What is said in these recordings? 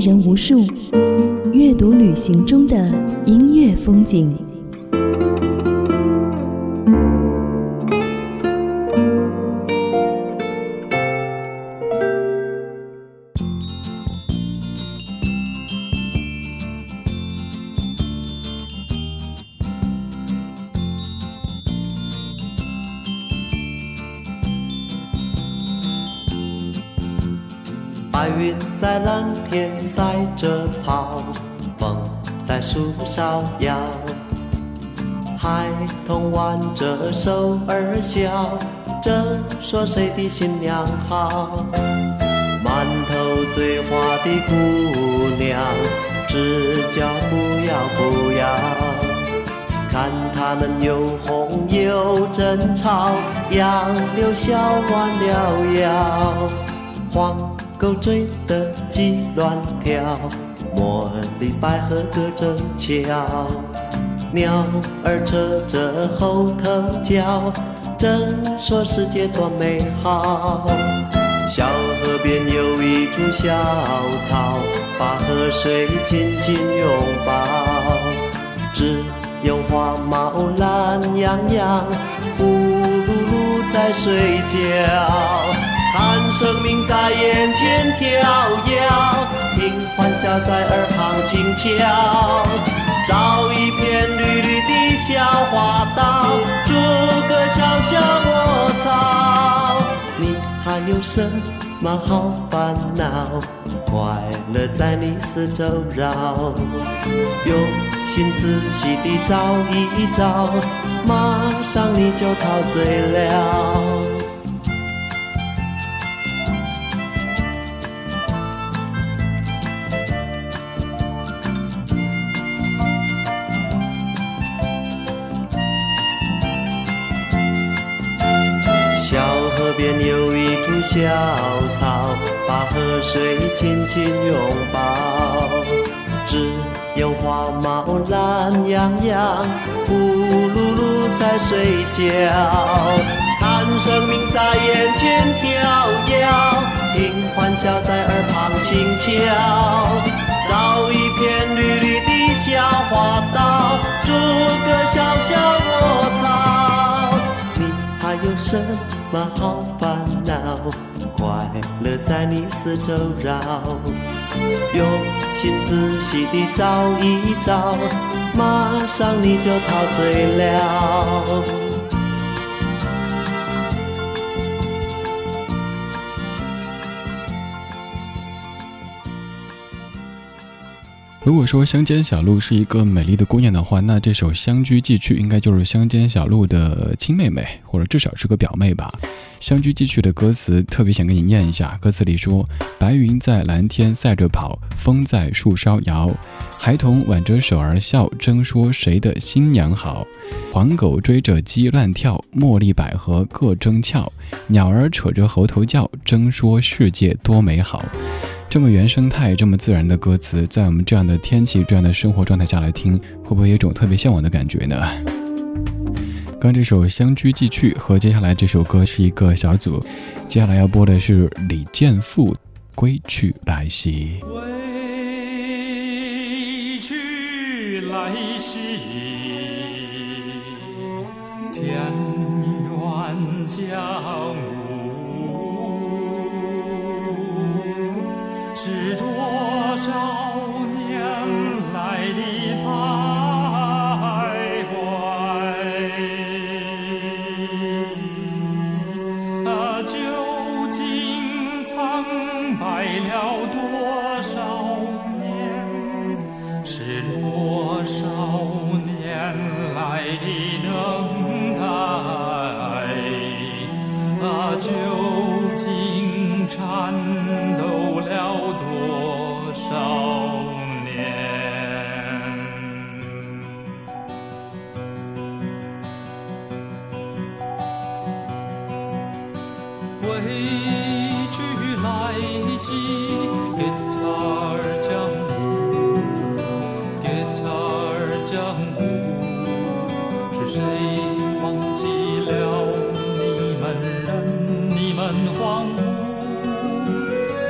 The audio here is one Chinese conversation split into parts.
人无数，阅读旅行中的音乐风景。树梢摇，孩童挽着手儿笑，正说谁的新娘好。满头醉花的姑娘，只叫不要不要，看他们又哄又争吵，杨柳笑弯了腰，黄。狗追得鸡乱跳，茉莉百合隔着桥，鸟儿扯着后头叫，正说世界多美好。小河边有一株小草，把河水紧紧拥抱，只有花猫懒洋洋，呼噜噜在睡觉。看生命在眼前跳跃，听欢笑在耳旁轻敲，找一片绿绿的小花道，筑个小小窝巢。你还有什么好烦恼？快乐在你四周绕，用心仔细地找一找，马上你就陶醉了。河边有一株小草，把河水紧紧拥抱，只有花猫懒洋洋，呼噜噜在睡觉。看生命在眼前跳跃，听欢笑在耳旁轻敲，找一片绿绿的小花道，筑个小小窝巢。还有什？什么好烦恼？快乐在你四周绕，用心仔细地找一找，马上你就陶醉了。如果说乡间小路是一个美丽的姑娘的话，那这首《乡居寄去》应该就是乡间小路的亲妹妹，或者至少是个表妹吧。《乡居寄去》的歌词特别想给你念一下，歌词里说：“白云在蓝天赛着跑，风在树梢摇，孩童挽着手儿笑，争说谁的新娘好。黄狗追着鸡乱跳，茉莉百合各争俏，鸟儿扯着猴头叫，争说世界多美好。”这么原生态、这么自然的歌词，在我们这样的天气、这样的生活状态下来听，会不会有一种特别向往的感觉呢？刚这首《相居即去》和接下来这首歌是一个小组，接下来要播的是李健富《归去来兮》。来兮，田园将。是多少年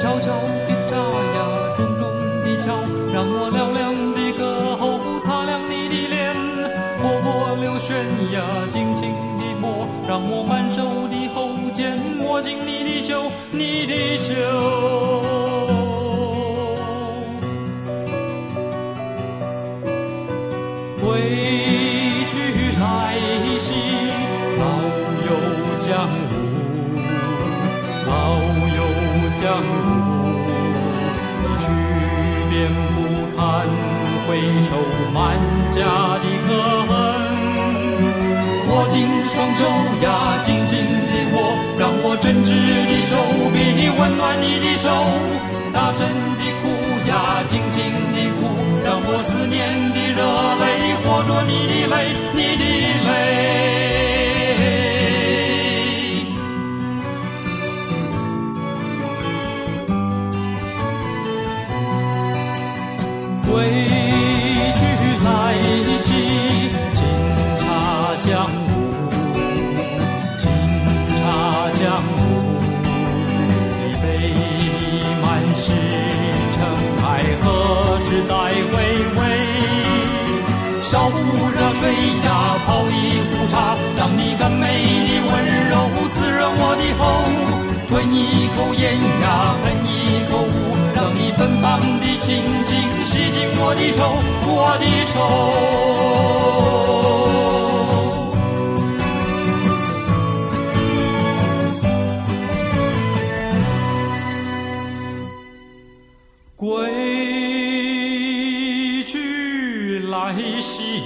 悄悄地眨呀，重重的敲，让我嘹亮的歌喉擦亮你的脸。波波流旋呀，轻轻地拨，让我满手的喉间握紧你的袖，你的袖。回首，满家的可恨。握紧双手呀，紧紧地握，让我真挚的手臂温暖你的手，大声地哭呀，静静地哭。让我思念的热泪化作你的泪，你的泪。水呀，泡一壶茶，让你甘美的温柔滋润我的喉。吞一口烟呀，喷一口雾，让你芬芳的情景洗净我的愁，我的愁。归。去来兮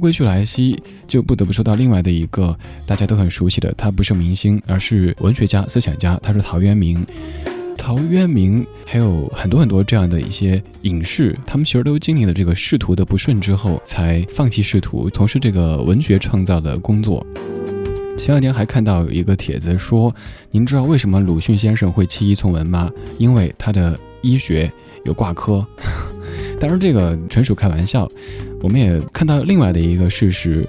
归去来兮，就不得不说到另外的一个大家都很熟悉的，他不是明星，而是文学家、思想家，他是陶渊明。陶渊明还有很多很多这样的一些隐士，他们其实都经历了这个仕途的不顺之后，才放弃仕途，从事这个文学创造的工作。前两天还看到一个帖子说，您知道为什么鲁迅先生会弃医从文吗？因为他的医学有挂科。当然，这个纯属开玩笑。我们也看到另外的一个事实：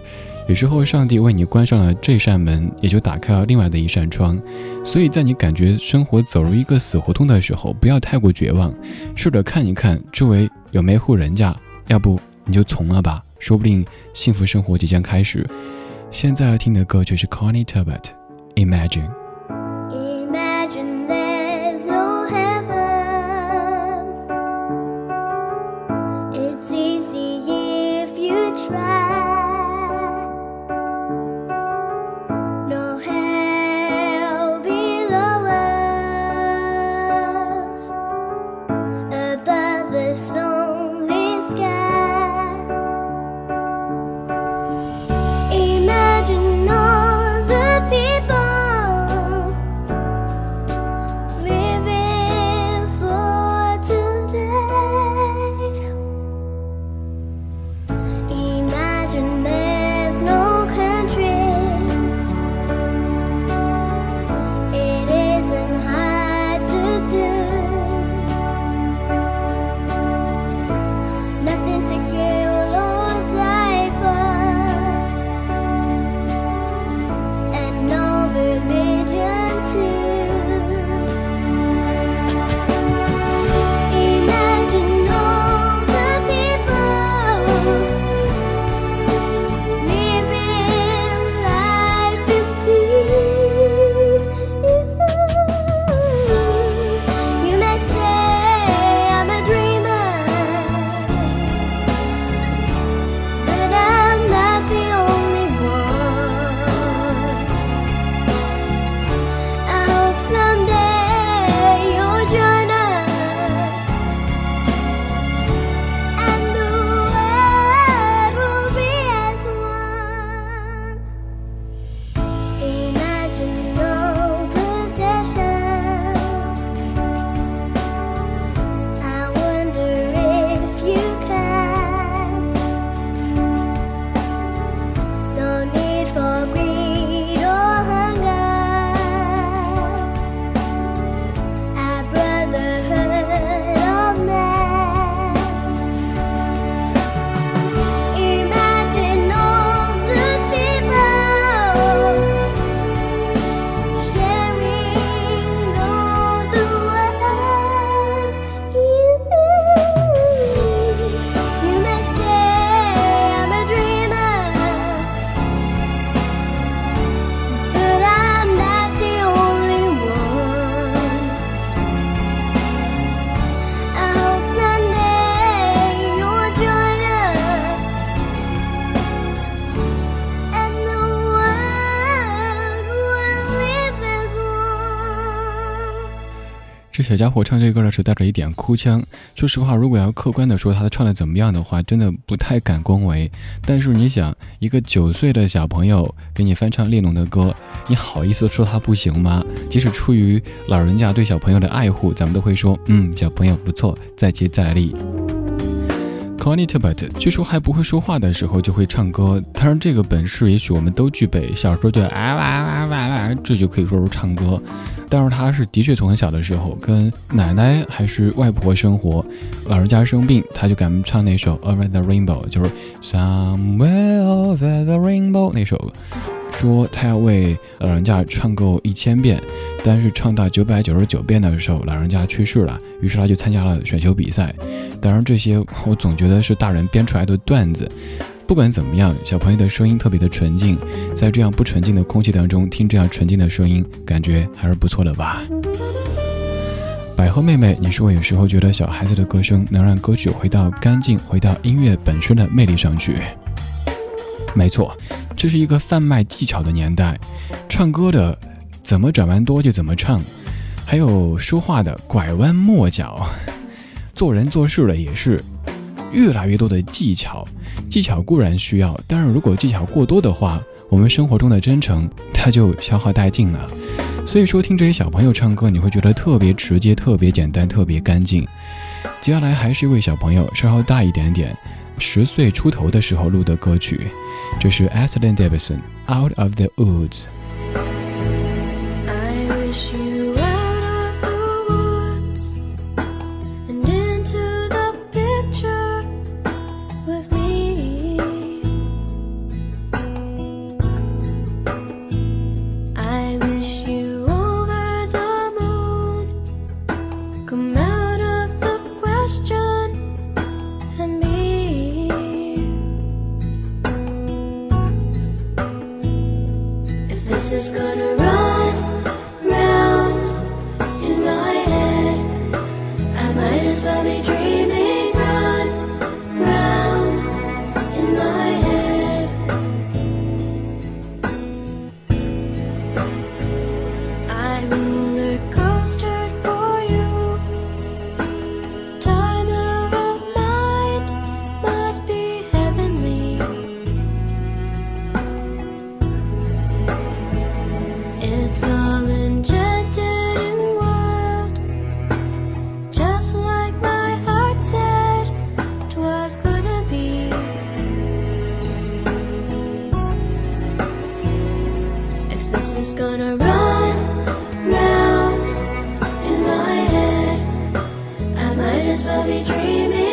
有时候上帝为你关上了这扇门，也就打开了另外的一扇窗。所以在你感觉生活走入一个死胡同的时候，不要太过绝望，试着看一看周围有没户人家，要不你就从了吧，说不定幸福生活即将开始。现在要听的歌曲是 Connie Turbot，Imagine。小家伙唱这歌的时候带着一点哭腔。说实话，如果要客观的说他唱的怎么样的话，真的不太敢恭维。但是你想，一个九岁的小朋友给你翻唱列侬的歌，你好意思说他不行吗？即使出于老人家对小朋友的爱护，咱们都会说，嗯，小朋友不错，再接再厉。Connie Tibet 据说还不会说话的时候就会唱歌，当然这个本事也许我们都具备。小时候就啊哇哇哇哇，这就可以说是唱歌。但是他是的确从很小的时候跟奶奶还是外婆生活，老人家生病，他就敢唱那首 Over the Rainbow，就是 Somewhere over the Rainbow 那首。说他要为老人家唱够一千遍，但是唱到九百九十九遍的时候，老人家去世了，于是他就参加了选秀比赛。当然，这些我总觉得是大人编出来的段子。不管怎么样，小朋友的声音特别的纯净，在这样不纯净的空气当中听这样纯净的声音，感觉还是不错的吧。百合妹妹，你说有时候觉得小孩子的歌声能让歌曲回到干净，回到音乐本身的魅力上去？没错。这是一个贩卖技巧的年代，唱歌的怎么转弯多就怎么唱，还有说话的拐弯抹角，做人做事的也是越来越多的技巧。技巧固然需要，但是如果技巧过多的话，我们生活中的真诚它就消耗殆尽了。所以说，听这些小朋友唱歌，你会觉得特别直接、特别简单、特别干净。接下来还是一位小朋友，稍稍大一点点，十岁出头的时候录的歌曲。这是 Aslan Davidson Out of the Woods。is gonna run round in my head. I might as well be dreaming.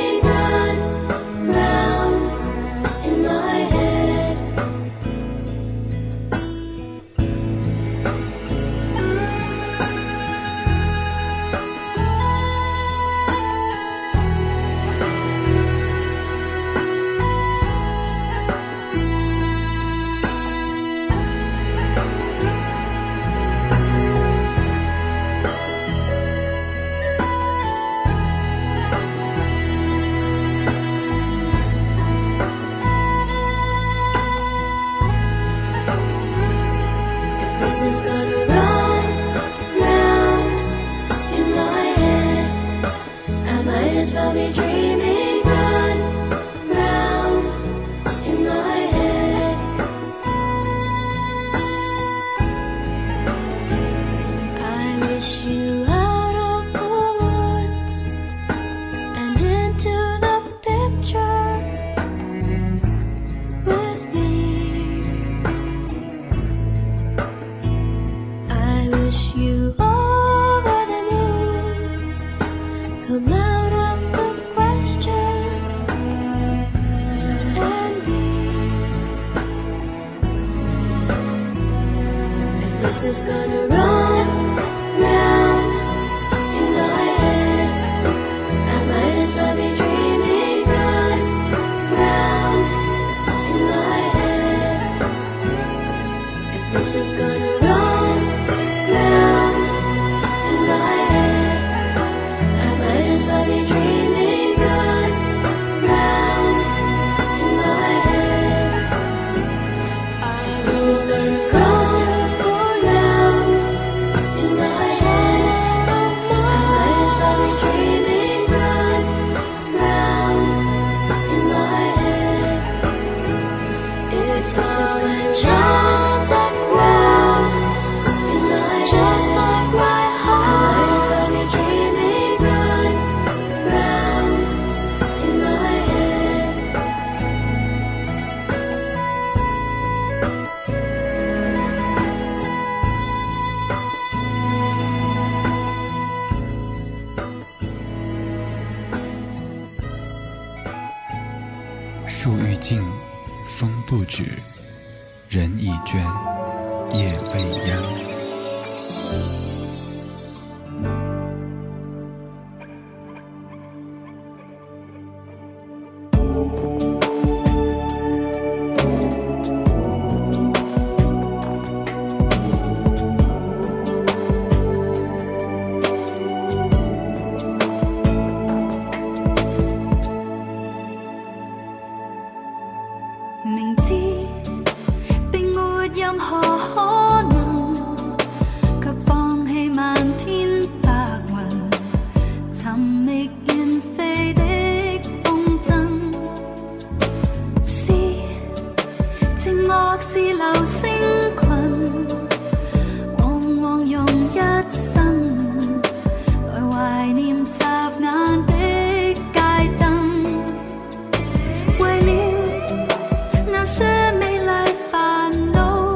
些美丽烦恼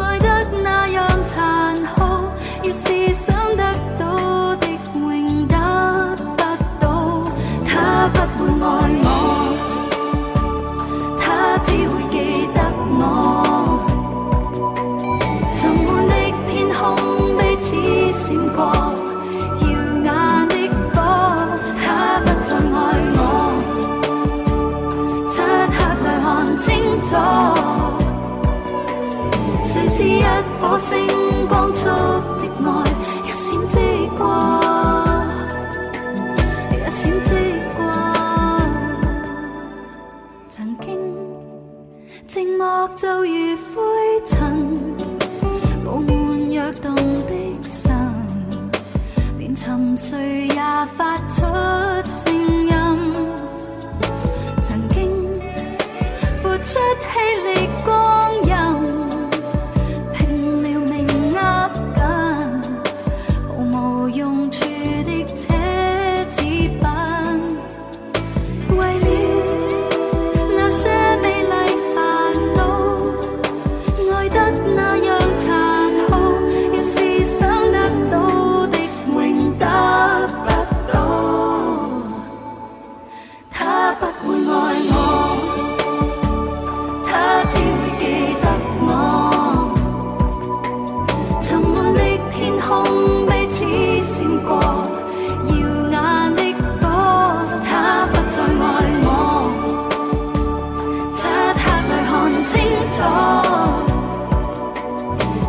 爱得那样残酷越是想得到的永得不到。他不会爱谁是一颗星光速的爱，一闪即过，一闪即过。曾经寂寞就如灰尘，布满跃动的心，连沉睡。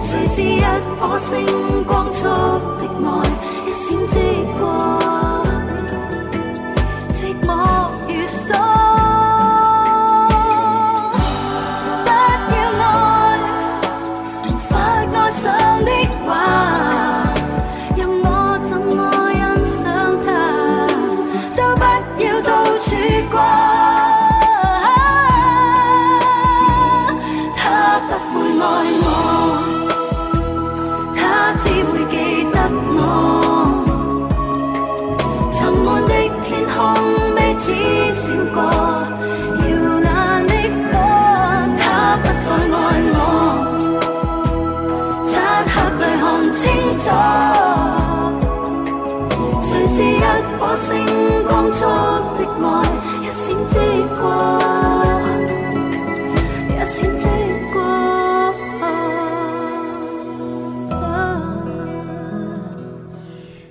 谁是一颗星光速的爱一闪即过。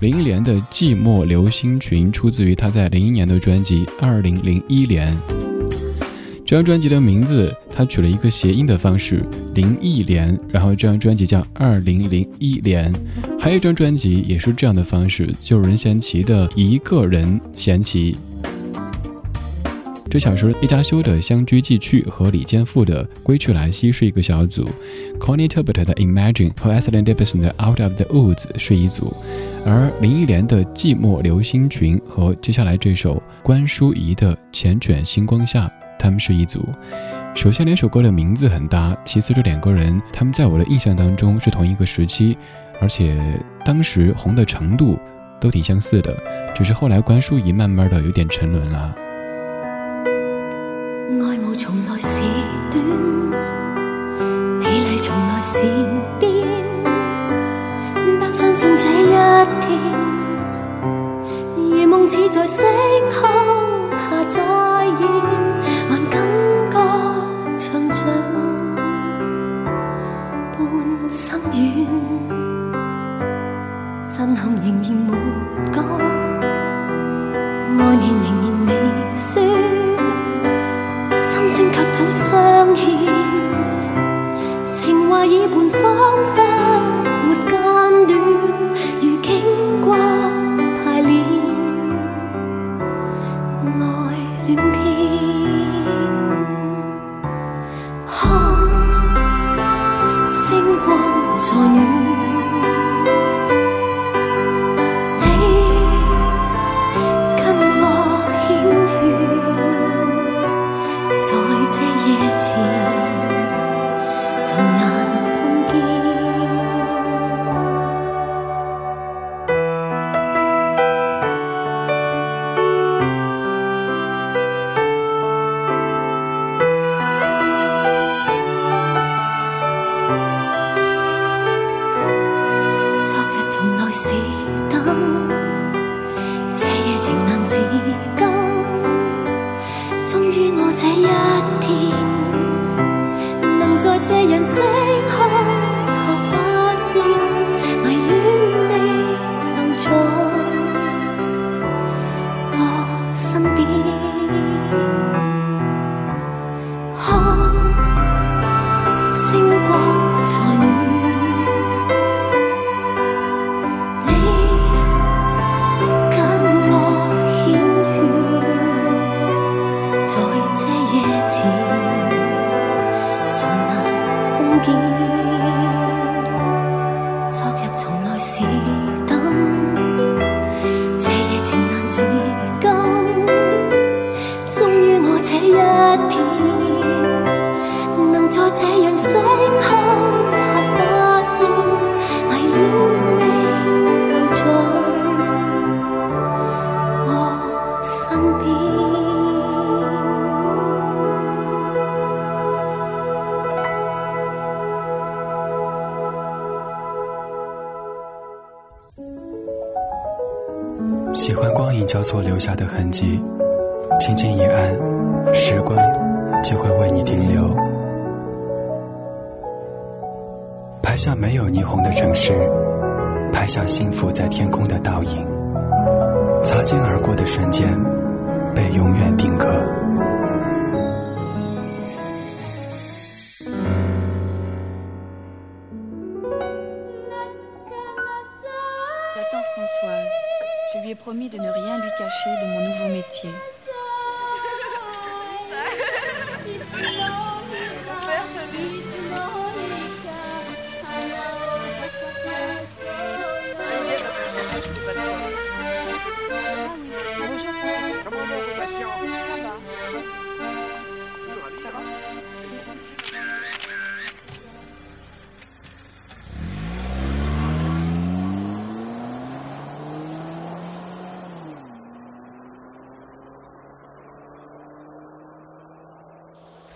林忆莲的《寂寞流星群》出自于她在零一年的专辑《二零零一年》。这张专辑的名字，他取了一个谐音的方式，林忆莲，然后这张专辑叫《二零零一年》。还有一张专辑也是这样的方式，就是任贤齐的《一个人贤齐》。这小时叶嘉修的《相居寄去》和李健富的《归去来兮》是一个小组，Connie Turbot 的《Imagine》和 e s l e n Davidson 的《Out of the Woods》是一组，而林忆莲的《寂寞流星群》和接下来这首关淑怡的《缱绻星光下》，他们是一组。首先，两首歌的名字很搭；其次，这两个人他们在我的印象当中是同一个时期，而且当时红的程度都挺相似的，只是后来关淑怡慢慢的有点沉沦了。爱慕从来是短，美丽从来是变，不相信这一天，夜梦似在星空下再现。震撼仍然没讲，爱念仍然未说，心声却早相欠，情话已半荒废。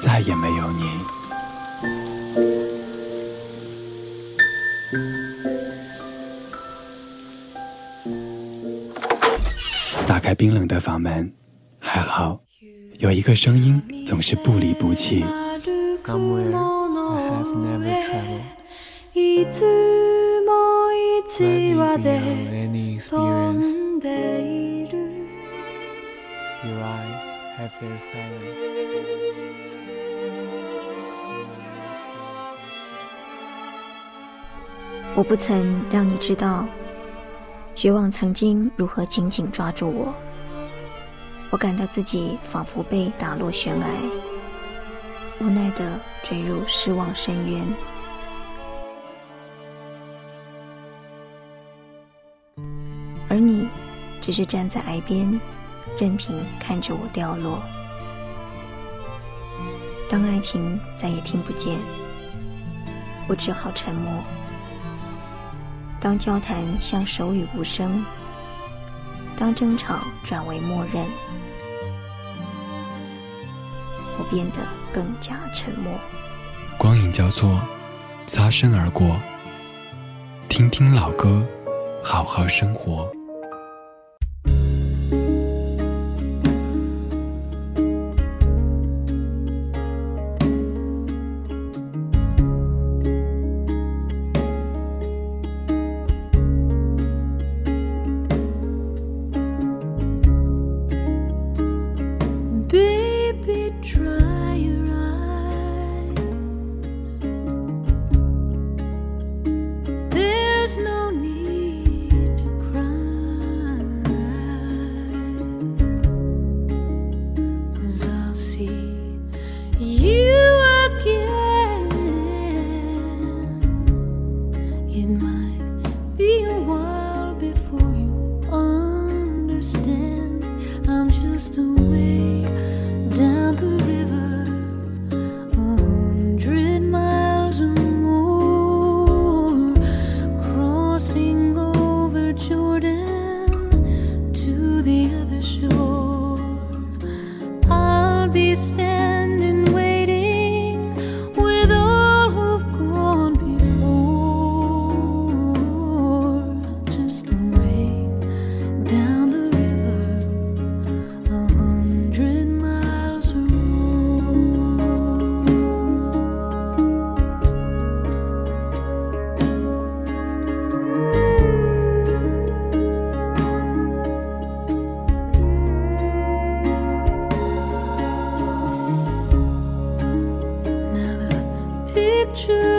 再也没有你。打开冰冷的房门，还好有一个声音总是不离不弃。 Somewhere I have never traveled. いつも一 Gladly 話 beyond で any 飛 experience. んでいる Your eyes have their silence. 我不曾让你知道，绝望曾经如何紧紧抓住我。我感到自己仿佛被打落悬崖，无奈的坠入失望深渊。而你，只是站在崖边，任凭看着我掉落。当爱情再也听不见，我只好沉默。当交谈像手语无声，当争吵转为默认，我变得更加沉默。光影交错，擦身而过。听听老歌，好好生活。true.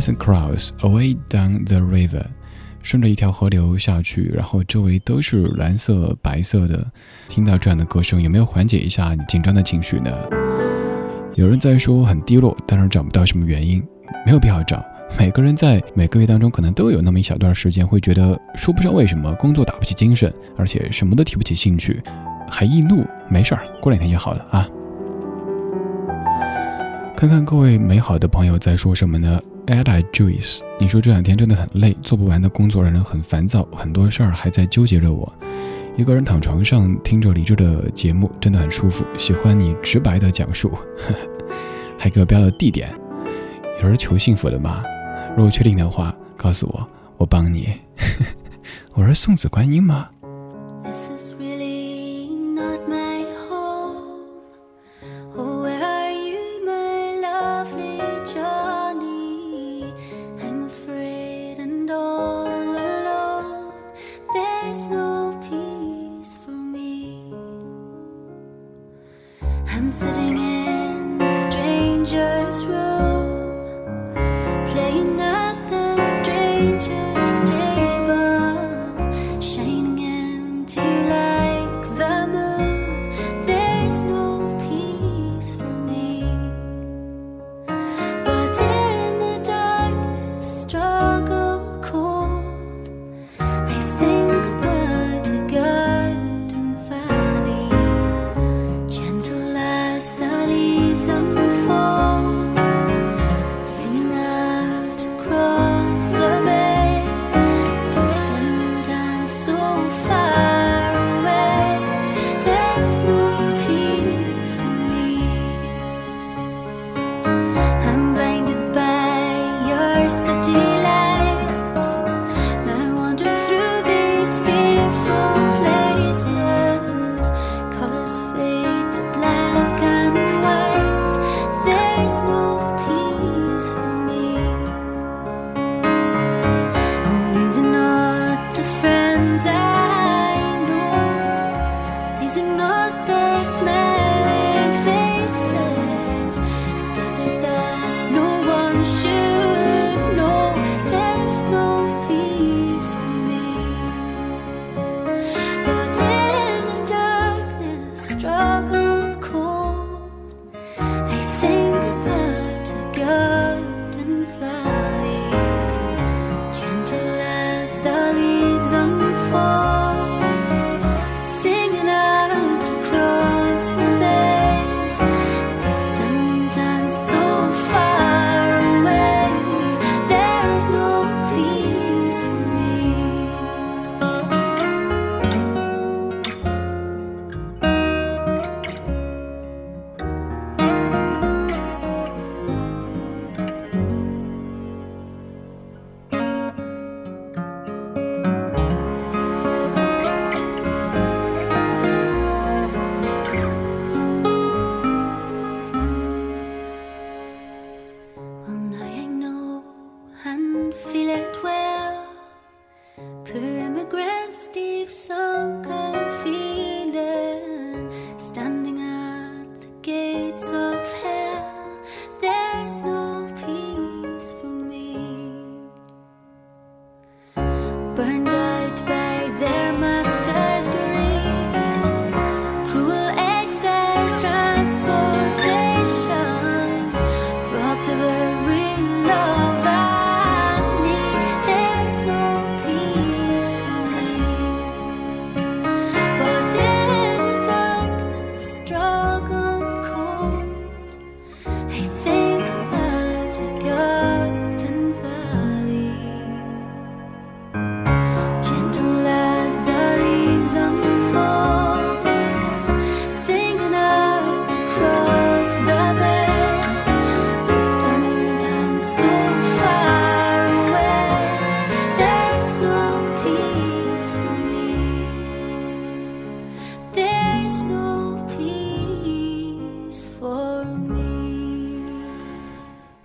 Alison Krauss Away Down the River，顺着一条河流下去，然后周围都是蓝色、白色的。听到这样的歌声，有没有缓解一下你紧张的情绪呢？有人在说很低落，但是找不到什么原因，没有必要找。每个人在每个月当中，可能都有那么一小段时间，会觉得说不上为什么，工作打不起精神，而且什么都提不起兴趣，还易怒。没事儿，过两天就好了啊。看看各位美好的朋友在说什么呢？Ella Joyce，你说这两天真的很累，做不完的工作让人很烦躁，很多事儿还在纠结着我。一个人躺床上听着李志的节目，真的很舒服。喜欢你直白的讲述，还给我标了地点。有人求幸福的吗？如果确定的话，告诉我，我帮你。我是送子观音吗？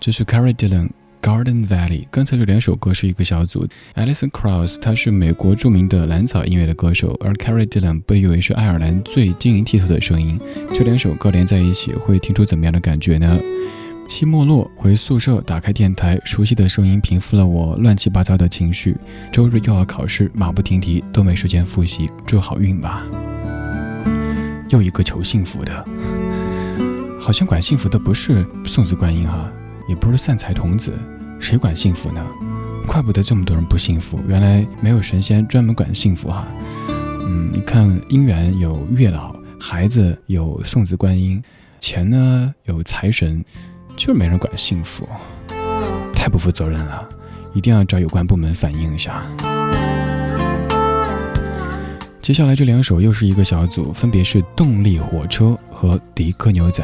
这是 Carrie Dillon。Garden Valley，刚才这两首歌是一个小组。Alison Krauss，他是美国著名的蓝草音乐的歌手，而 Carrie Dillon 被誉为是爱尔兰最晶莹剔透的声音。这两首歌连在一起，会听出怎么样的感觉呢？期末落，回宿舍，打开电台，熟悉的声音平复了我乱七八糟的情绪。周日又要考试，马不停蹄，都没时间复习，祝好运吧。又一个求幸福的，好像管幸福的不是送子观音哈，也不是散财童子。谁管幸福呢？怪不得这么多人不幸福，原来没有神仙专门管幸福哈。嗯，你看姻缘有月老，孩子有送子观音，钱呢有财神，就是没人管幸福，太不负责任了，一定要找有关部门反映一下。接下来这两首又是一个小组，分别是动力火车和迪克牛仔，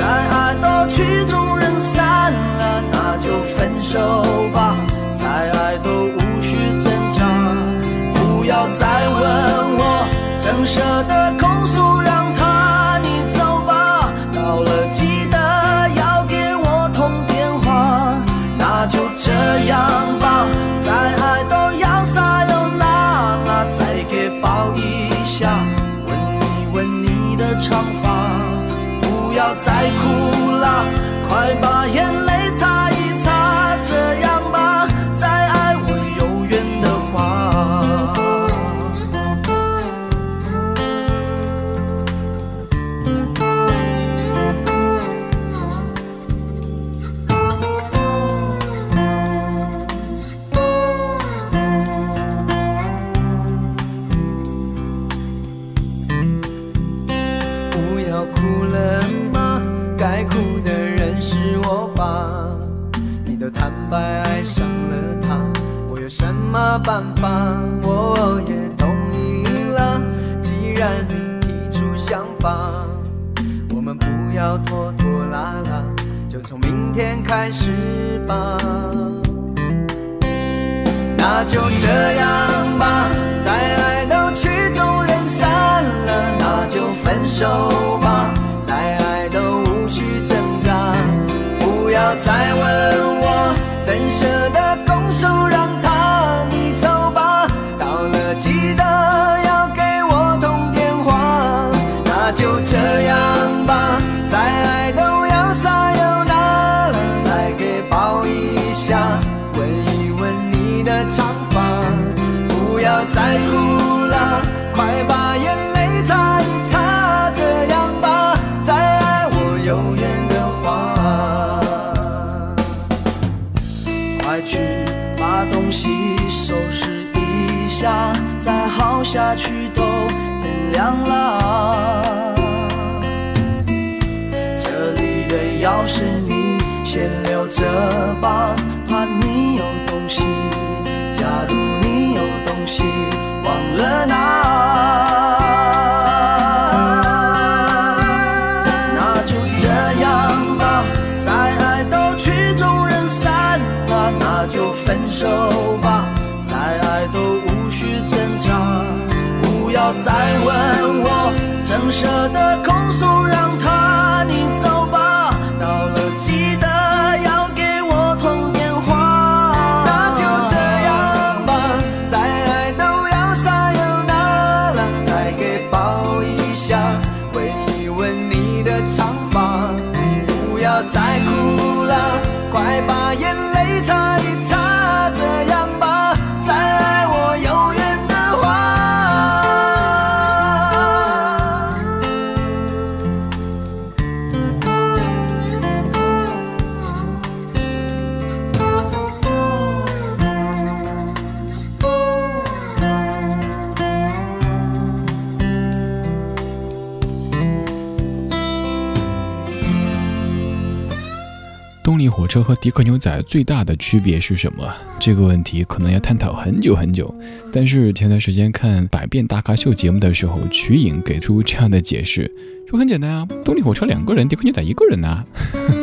再爱到曲终人散了，那就分手吧。再爱都无需挣扎。不要再问我，怎。舍得控诉，让他你走吧。到了记得要给我通电话。那就这样吧，再爱都要撒又那拉，再给抱一下，吻一吻你的长发。车和迪克牛仔最大的区别是什么？这个问题可能要探讨很久很久。但是前段时间看《百变大咖秀》节目的时候，瞿颖给出这样的解释，说很简单啊，动力火车两个人，迪克牛仔一个人呐。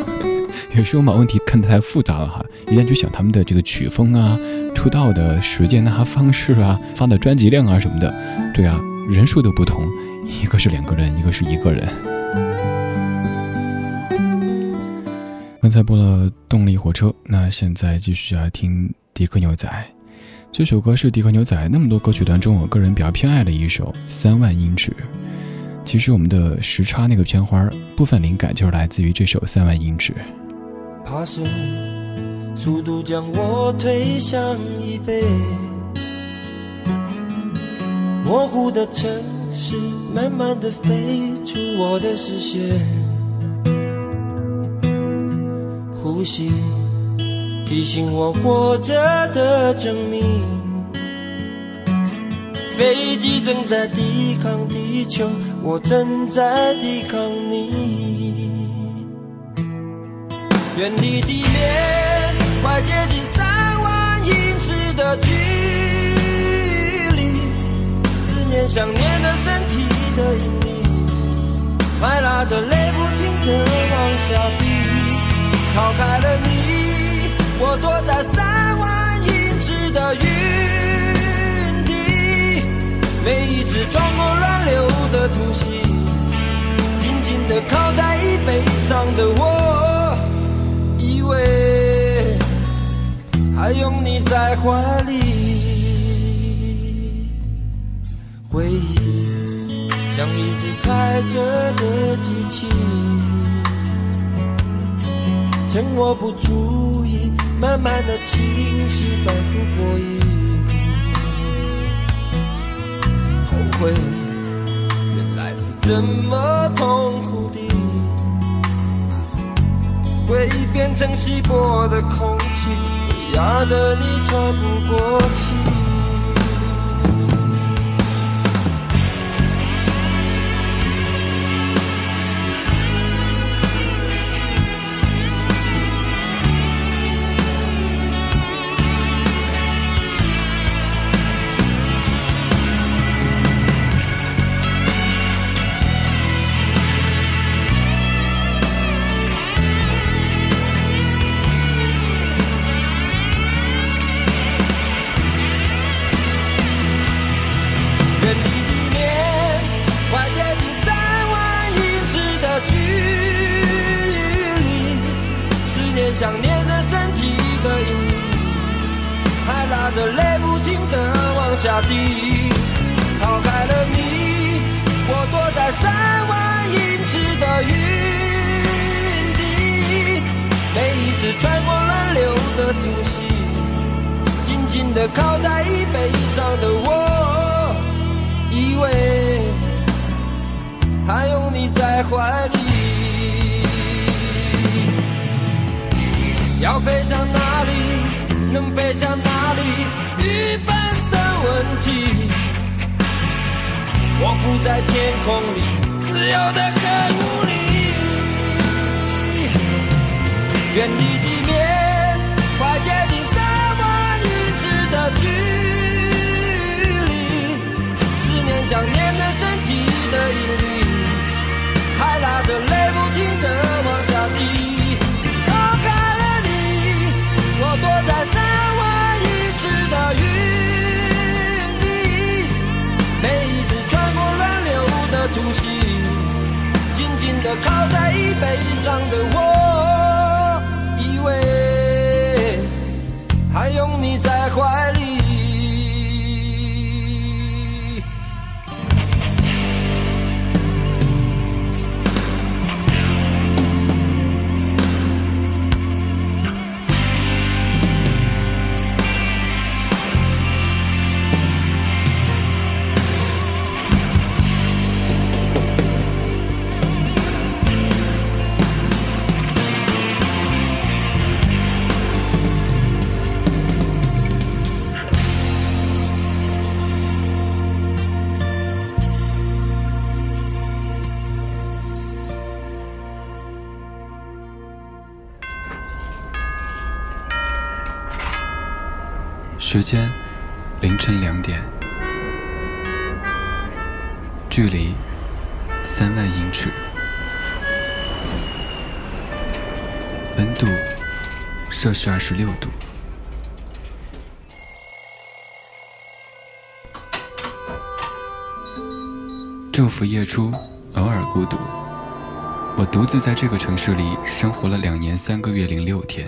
有时候把问题看得太复杂了哈，一旦去想他们的这个曲风啊、出道的时间啊、方式啊、发的专辑量啊什么的，对啊，人数都不同，一个是两个人，一个是一个人。刚才播了动力火车，那现在继续来听迪克牛仔。这首歌是迪克牛仔那么多歌曲当中，我个人比较偏爱的一首《三万英尺》。其实我们的时差那个片花，部分灵感就是来自于这首《三万英尺》。爬升，速度将我推向椅背。模糊的城市，慢慢的飞出我的视线。呼吸，提醒我活着的证明。飞机正在抵抗地球，我正在抵抗你。远离地面，快接近三万英尺的距离。思念想念的身体的引力，快拉着泪不停地往下滴。逃开了你，我躲在三万英尺的云底。每一次穿过乱流的突袭，紧紧地靠在椅背上的我。以为还拥你在怀里，回忆像一直开着的机器，趁我不注意，慢慢的清晰，反复播音。后悔，原来是这么痛苦的。回忆变成稀薄的空气，压得你喘不过气。泪不停的往下滴，逃开了你，我躲在三万英尺的云底，每一次穿过乱流的突袭，紧紧的靠在椅背上的我，以为还拥你在怀里，要飞向那。能飞向哪里？愚笨的问题。我浮在天空里，自由的很无力。远离地面，快接近三万英尺的距离。思念。想念的身体的引力，还拉着泪靠在椅背上的我，以为还拥你在怀里。时间凌晨两点，距离三万英尺，温度摄氏二十六度。昼伏夜出，偶尔孤独。我独自在这个城市里生活了两年三个月零六天。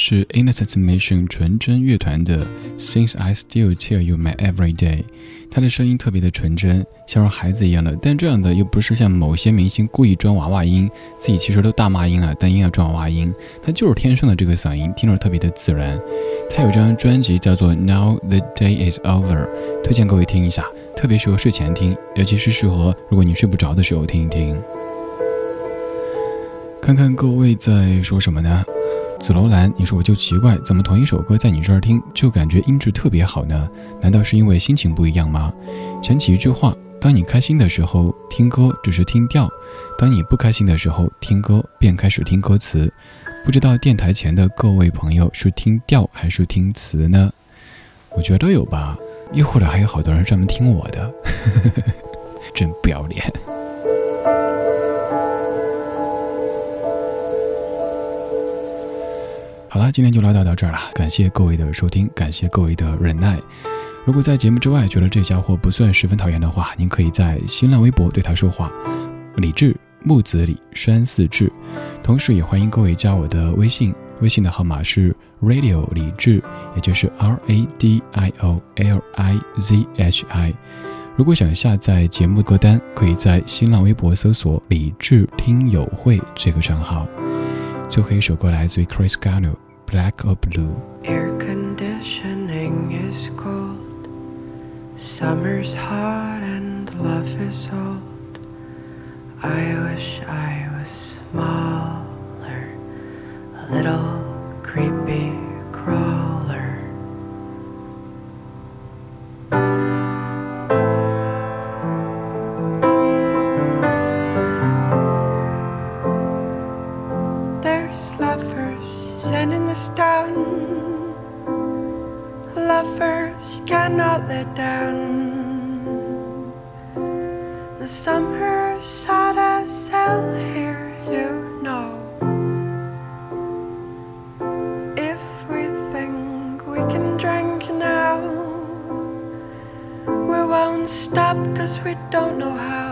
是 Innocent Mission 纯真乐团的 Since I Still Tell You My Every Day，他的声音特别的纯真，像是孩子一样的。但这样的又不是像某些明星故意装娃娃音，自己其实都大骂音了，但硬要装娃娃音。他就是天生的这个嗓音，听着特别的自然。他有张专辑叫做 Now the Day Is Over，推荐各位听一下，特别适合睡前听，尤其是适合如果你睡不着的时候听一听。看看各位在说什么呢？紫罗兰，你说我就奇怪，怎么同一首歌在你这儿听就感觉音质特别好呢？难道是因为心情不一样吗？想起一句话：当你开心的时候听歌只是听调，当你不开心的时候听歌便开始听歌词。不知道电台前的各位朋友是听调还是听词呢？我觉得都有吧，又或者还有好多人专门听我的，真不要脸。好了，今天就唠叨到这儿了，感谢各位的收听，感谢各位的忍耐。如果在节目之外觉得这家伙不算十分讨厌的话，您可以在新浪微博对他说话。李志，木子李，山寺志。同时也欢迎各位加我的微信，微信的号码是 radio 李志，也就是 R A D I O L I Z H I。如果想下载节目歌单，可以在新浪微博搜索“李志听友会”这个账号。最后一首歌来自于 Chris Gano，《Black or Blue》。 Air conditioning is cold. Summer's hot and love is old. I wish I was smaller, a little creepy crawler. Let down. The summer's hot as hell here, you know. If we think we can drink now, we won't stop cause we don't know how.